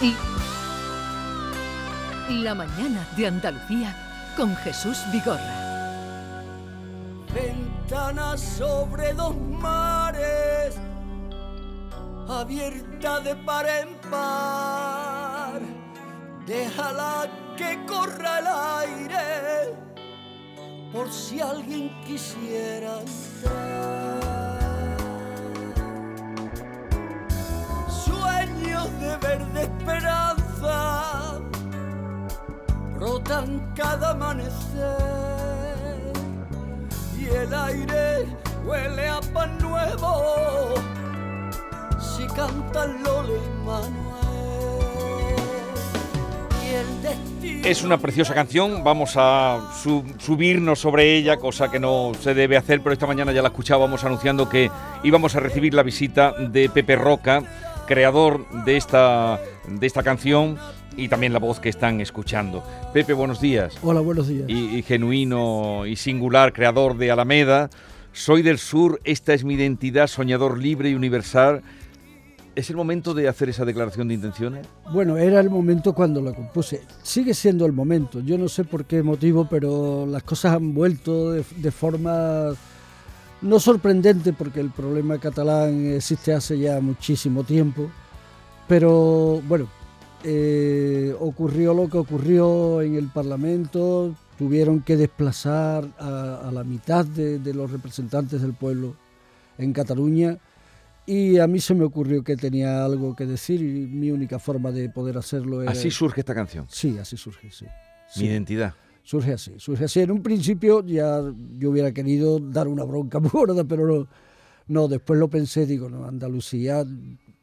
Y la mañana de Andalucía con Jesús Vigorra. Ventana sobre dos mares, abierta de par en par. Déjala que corra el aire, por si alguien quisiera entrar. Cada amanecer. Y el aire huele a pan nuevo. Si Lola y Manuel. Es una preciosa canción, vamos a su- subirnos sobre ella, cosa que no se debe hacer, pero esta mañana ya la escuchábamos anunciando que íbamos a recibir la visita de Pepe Roca, creador de esta, de esta canción y también la voz que están escuchando. Pepe, buenos días. Hola, buenos días. Y, y genuino y singular creador de Alameda. Soy del sur, esta es mi identidad, soñador libre y universal. ¿Es el momento de hacer esa declaración de intenciones? Bueno, era el momento cuando la compuse. Sigue siendo el momento. Yo no sé por qué motivo, pero las cosas han vuelto de, de forma no sorprendente, porque el problema catalán existe hace ya muchísimo tiempo. Pero bueno, eh, ocurrió lo que ocurrió en el Parlamento. Tuvieron que desplazar a, a la mitad de, de los representantes del pueblo en Cataluña. Y a mí se me ocurrió que tenía algo que decir y mi única forma de poder hacerlo era... Así surge esta canción, Sí, así surge, sí. mi identidad. surge así, surge así. En un principio ya yo hubiera querido dar una bronca gorda, pero no, no, después lo pensé, digo, no, Andalucía,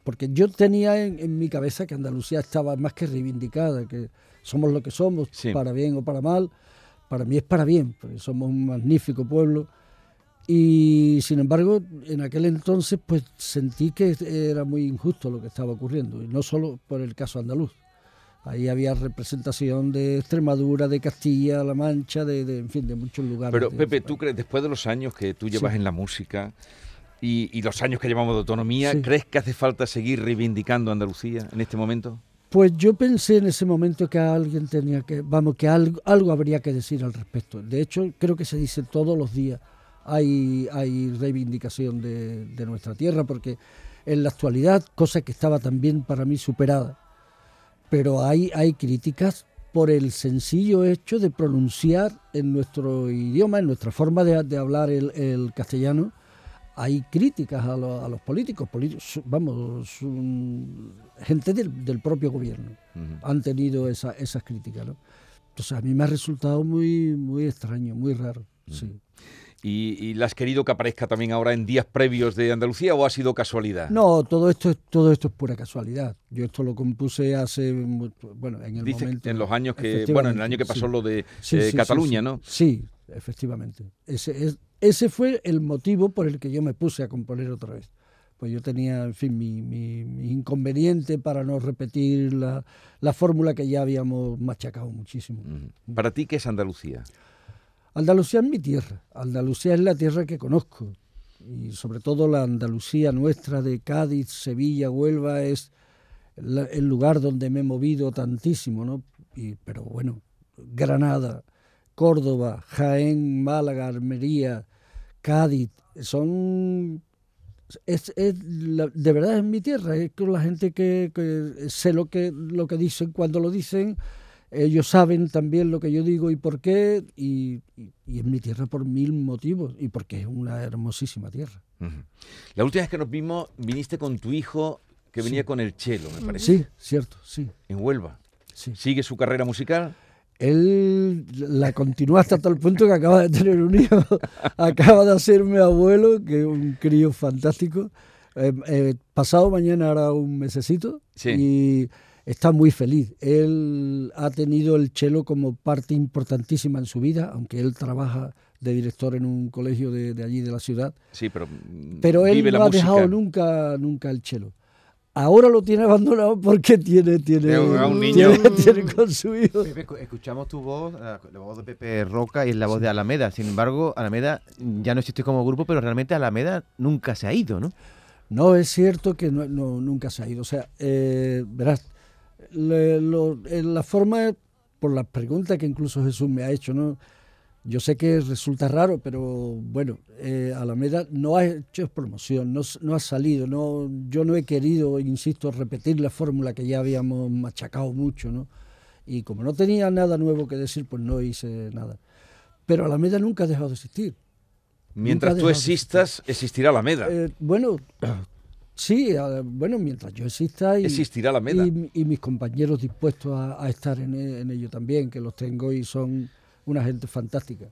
porque yo tenía en, en mi cabeza que Andalucía estaba más que reivindicada, que somos lo que somos, Sí. para bien o para mal. Para mí es para bien, porque somos un magnífico pueblo. Y sin embargo, en aquel entonces, pues sentí que era muy injusto lo que estaba ocurriendo, y no solo por el caso andaluz. Ahí había representación de Extremadura, de Castilla, La Mancha, de, de, en fin, de muchos lugares. Pero Pepe, ¿tú crees, después de los años que tú llevas Sí. en la música y, y los años que llevamos de autonomía, Sí. ¿crees que hace falta seguir reivindicando Andalucía en este momento? Pues yo pensé en ese momento que alguien tenía que, vamos, que algo, algo habría que decir al respecto. De hecho, creo que se dice todos los días. Hay, hay reivindicación de, de nuestra tierra, porque en la actualidad, cosa que estaba también para mí superada, pero hay, hay críticas por el sencillo hecho de pronunciar en nuestro idioma, en nuestra forma de, de hablar el, el castellano, hay críticas a, lo- a los políticos, políticos vamos, un- gente del, del propio gobierno han tenido esa- esas críticas. ¿no? Entonces a mí me ha resultado muy, muy extraño, muy raro. Sí. ¿Y, y la has querido que aparezca también ahora en días previos de Andalucía o ha sido casualidad? No, todo esto, es, todo esto es pura casualidad. Yo esto lo compuse hace, bueno, en el Dice momento... en los años que, bueno, en el año que pasó sí. lo de Sí, eh, sí, Cataluña. ¿no? Sí, efectivamente. Ese, es, ese fue el motivo por el que yo me puse a componer otra vez. Pues yo tenía, en fin, mi, mi- mi inconveniente para no repetir la, la fórmula que ya habíamos machacado muchísimo. ¿Para ti qué es Andalucía? Andalucía es mi tierra. Andalucía es la tierra que conozco. Y sobre todo la Andalucía nuestra de Cádiz, Sevilla, Huelva es la- el lugar donde me he movido tantísimo, ¿no? Pero bueno, Granada, Córdoba, Jaén, Málaga, Almería, Cádiz, son... Es, es la- de verdad es mi tierra, es con la gente que, que sé lo que, lo que dicen cuando lo dicen, ellos saben también lo que yo digo y por qué, y, y- y es mi tierra por mil motivos, y porque es una hermosísima tierra. Ujú. La última vez que nos vimos, viniste con tu hijo que venía con el chelo, me parece, Sí, cierto, sí, en Huelva. sí. ¿Sigue su carrera musical? Él la continúa hasta tal punto que acaba de tener un hijo, acaba de hacerme abuelo, que es un crío fantástico. Eh, eh, pasado mañana hará un mesecito Sí. y está muy feliz. Él ha tenido el chelo como parte importantísima en su vida, aunque él trabaja de director en un colegio de, de allí de la ciudad, Sí, pero, mm, pero él vive no la ha música. dejado nunca, nunca el chelo. Ahora lo tiene abandonado porque tiene, tiene, Es un- un niño. tiene, tiene con su hijo. Pepe, escu- escuchamos tu voz, la la voz de Pepe Roca y la voz de Alameda. Sin embargo, Alameda ya no existe como grupo, pero realmente Alameda nunca se ha ido, ¿no? No, es cierto que no, no- nunca se ha ido. O sea, eh, verás, le- lo- en la forma, por las preguntas que incluso Jesús me ha hecho, ¿no? Yo sé que resulta raro, pero bueno, eh, Alameda no ha hecho promoción, no, no ha salido, no, yo no he querido, insisto, repetir la fórmula que ya habíamos machacado mucho, ¿no? Y como no tenía nada nuevo que decir, pues no hice nada. Pero Alameda nunca ha dejado de existir. Mientras tú existas, existirá Alameda. Eh, bueno, sí, bueno, mientras yo exista y, Existirá Alameda. y, y mis compañeros dispuestos a, a estar en, en ello también, que los tengo y son una gente fantástica.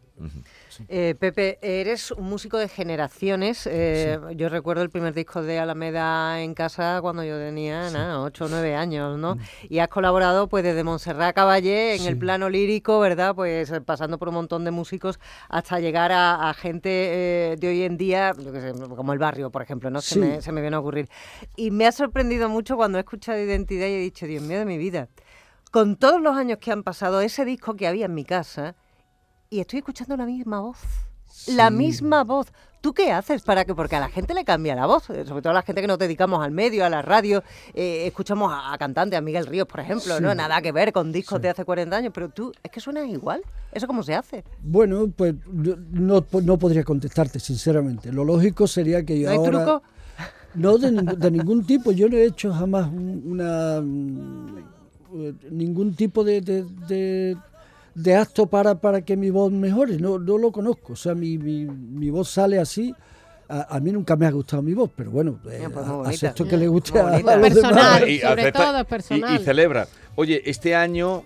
Eh, Pepe, eres un músico de generaciones. eh, Yo recuerdo el primer disco de Alameda en casa cuando yo tenía nada, 8 o 9 años, ¿no? Y has colaborado pues desde Montserrat Caballé en el Sí. plano lírico, ¿verdad? Pues eh, pasando por un montón de músicos hasta llegar a, a gente eh, de hoy en día, yo qué sé, como el barrio, por ejemplo, ¿no? Se, Sí. me, se me viene a ocurrir. Y me ha sorprendido mucho cuando he escuchado Identidad y he dicho, Dios mío de mi vida, con todos los años que han pasado, ese disco que había en mi casa, y estoy escuchando la misma voz. La misma voz. ¿Tú qué haces para que.? Porque a la gente le cambia la voz, eh, sobre todo a la gente que nos dedicamos al medio, a la radio. eh, escuchamos a, a cantantes, a Miguel Ríos, por ejemplo, ¿no? Nada que ver con discos Sí. de hace 40 años, pero tú, es que suenas igual. ¿Eso cómo se hace? Bueno, pues no, no podría contestarte, sinceramente. Lo lógico sería que yo ¿No hay ahora... truco? No, de, ning- de ningún tipo. Yo no he hecho jamás un- una eh, ningún tipo de, de, de- de acto para, para que mi voz mejore. No, no lo conozco. O sea, mi, mi, mi voz sale así. A, a mí nunca me ha gustado mi voz, pero bueno, eh, pues acepto que le guste a, a los Personal. demás. sobre acepta- todo es y- personal. Y, celebra. Oye, este año,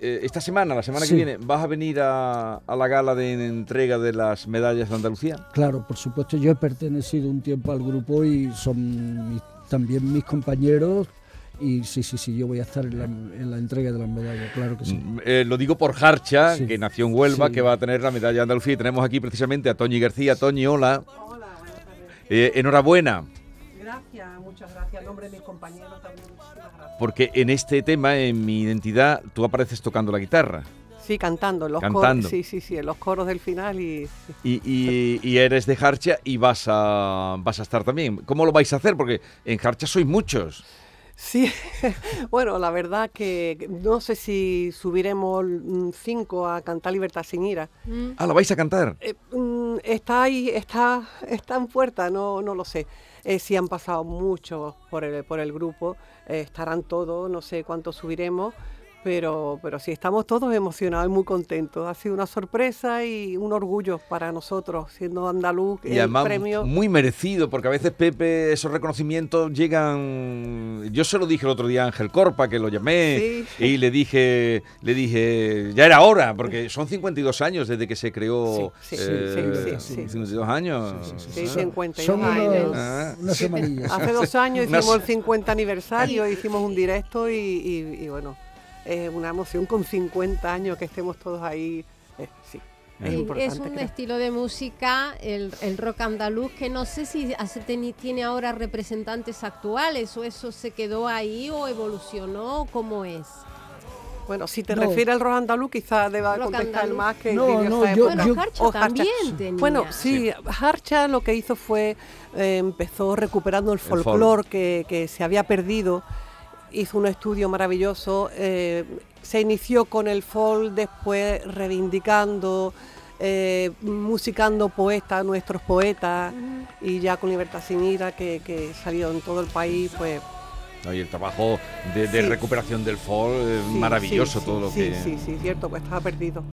eh, esta semana, la semana que Sí. viene, ¿vas a venir a, a la gala de entrega de las medallas de Andalucía? Claro, por supuesto, yo he pertenecido un tiempo al grupo y son mis- también mis compañeros. Y sí, sí, sí, yo voy a estar en la, en la entrega de las medallas, claro que sí. Mm, eh, lo digo por Harcha, Sí. que nació en Huelva, Sí. que va a tener la medalla de Andalucía. Y tenemos aquí precisamente a Toñi García. Toñi, hola. Eh, enhorabuena, Gracias, muchas gracias. En nombre de mis compañeros también, gracias. porque en este tema, en mi identidad, tú apareces tocando la guitarra. Sí, cantando, en los Cantando. coros. Sí, sí, sí, en los coros del final y sí. Y, y- y eres de Harcha y vas a, vas a estar también. ¿Cómo lo vais a hacer? Porque en Harcha sois muchos. Sí, bueno, la verdad que no sé si subiremos mm, cinco a cantar Libertad sin ira. Mm. Ah, ¿la vais a cantar? Eh, mm, está ahí, está, está en puerta, no, no lo sé. Eh, sí han pasado muchos por el, por el grupo, eh, estarán todos, no sé cuántos subiremos, pero, pero sí estamos todos emocionados y muy contentos. Ha sido una sorpresa y un orgullo para nosotros, siendo andaluz, Y el además premio. muy merecido, porque a veces Pepe, esos reconocimientos llegan. Yo se lo dije el otro día a Ángel Corpa, que lo llamé, Sí. y le dije, le dije, ya era hora, porque son 52 años desde que se creó. Sí, sí, eh, sí, sí, sí. 52 años. Sí, Ah. 52 Son años. unos- Ah. unas semanillas. Hace dos años Unas- hicimos el 50 aniversario, hicimos un directo y, y- y bueno, es una emoción con 50 años que estemos todos ahí. eh, sí, es importante. Es un creo. estilo de música, el, el rock andaluz, que no sé si hace- teni- tiene ahora representantes actuales o eso se quedó ahí o evolucionó, ¿cómo es? Bueno, si te No. refieres al rock andaluz, quizás deba Rock contestar andaluz. más que No, vivió no, esa yo- época. Bueno, yo- Harcha O Harcha. también tenía. Bueno, sí, Harcha lo que hizo fue, eh, empezó recuperando el folk. folclore que, que se había perdido, hizo un estudio maravilloso, eh, se inició con el folk, después reivindicando, eh, musicando poetas, nuestros poetas, y ya con Libertad sin Ira, que, que salió en todo el país, pues ¿no? Y el trabajo de, de Sí. recuperación del folk, eh, sí, maravilloso sí, todo lo sí, que... Sí, sí, cierto, pues estaba perdido.